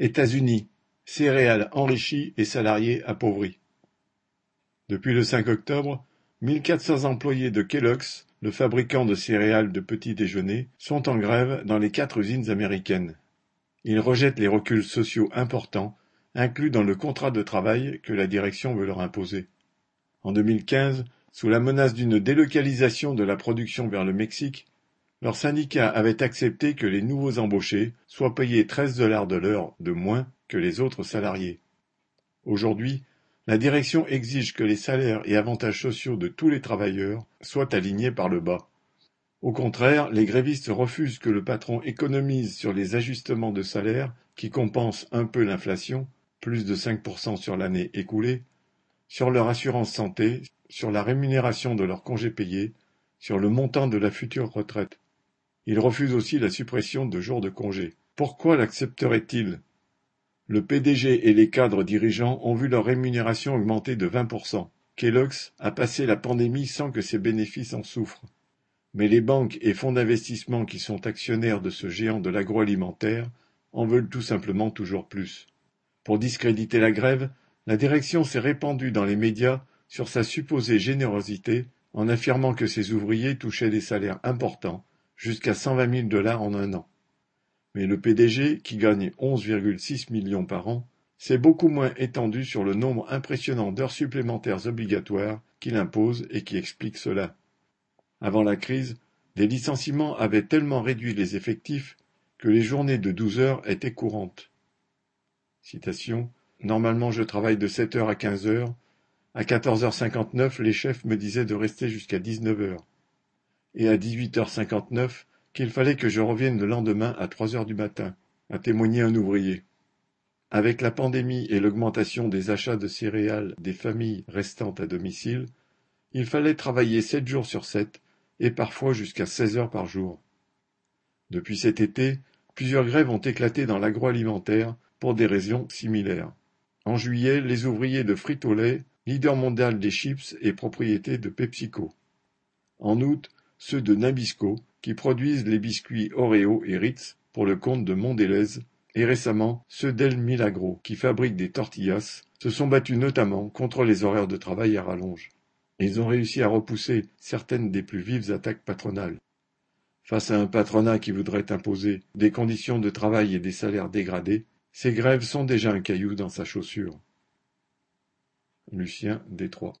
États-Unis: céréales enrichies et salariés appauvris. Depuis le 5 octobre, 1400 employés de Kellogg's, le fabricant de céréales de petit déjeuner, sont en grève dans les quatre usines américaines. Ils rejettent les reculs sociaux importants inclus dans le contrat de travail que la direction veut leur imposer. En 2015, sous la menace d'une délocalisation de la production vers le Mexique, leur syndicat avait accepté que les nouveaux embauchés soient payés 13 dollars de l'heure de moins que les autres salariés. Aujourd'hui, la direction exige que les salaires et avantages sociaux de tous les travailleurs soient alignés par le bas. Au contraire, les grévistes refusent que le patron économise sur les ajustements de salaire qui compensent un peu l'inflation, plus de 5% sur l'année écoulée, sur leur assurance santé, sur la rémunération de leurs congés payés, sur le montant de la future retraite. Il refuse aussi la suppression de jours de congé. Pourquoi l'accepterait-il? Le PDG et les cadres dirigeants ont vu leur rémunération augmenter de 20%. Kellogg's a passé la pandémie sans que ses bénéfices en souffrent. Mais les banques et fonds d'investissement qui sont actionnaires de ce géant de l'agroalimentaire en veulent tout simplement toujours plus. Pour discréditer la grève, la direction s'est répandue dans les médias sur sa supposée générosité en affirmant que ses ouvriers touchaient des salaires importants jusqu'à 120 000 dollars en un an. Mais le PDG, qui gagne 11,6 millions par an, s'est beaucoup moins étendu sur le nombre impressionnant d'heures supplémentaires obligatoires qu'il impose et qui explique cela. Avant la crise, des licenciements avaient tellement réduit les effectifs que les journées de 12 heures étaient courantes. Citation. Normalement, je travaille de 7 heures à 15 heures. À 14h59, les chefs me disaient de rester jusqu'à 19 heures et à 18h59 qu'il fallait que je revienne le lendemain à trois heures du matin, a témoigné un ouvrier. Avec la pandémie et l'augmentation des achats de céréales des familles restantes à domicile, il fallait travailler sept jours sur sept et parfois jusqu'à seize heures par jour. Depuis cet été, plusieurs grèves ont éclaté dans l'agroalimentaire pour des raisons similaires. En juillet, les ouvriers de Frito-Lay, leader mondial des chips et propriété de PepsiCo. En août, ceux de Nabisco, qui produisent les biscuits Oreo et Ritz pour le compte de Mondelez, et récemment ceux d'El Milagro, qui fabriquent des tortillas, se sont battus notamment contre les horaires de travail à rallonge. Ils ont réussi à repousser certaines des plus vives attaques patronales. Face à un patronat qui voudrait imposer des conditions de travail et des salaires dégradés, ces grèves sont déjà un caillou dans sa chaussure. Lucien Détroit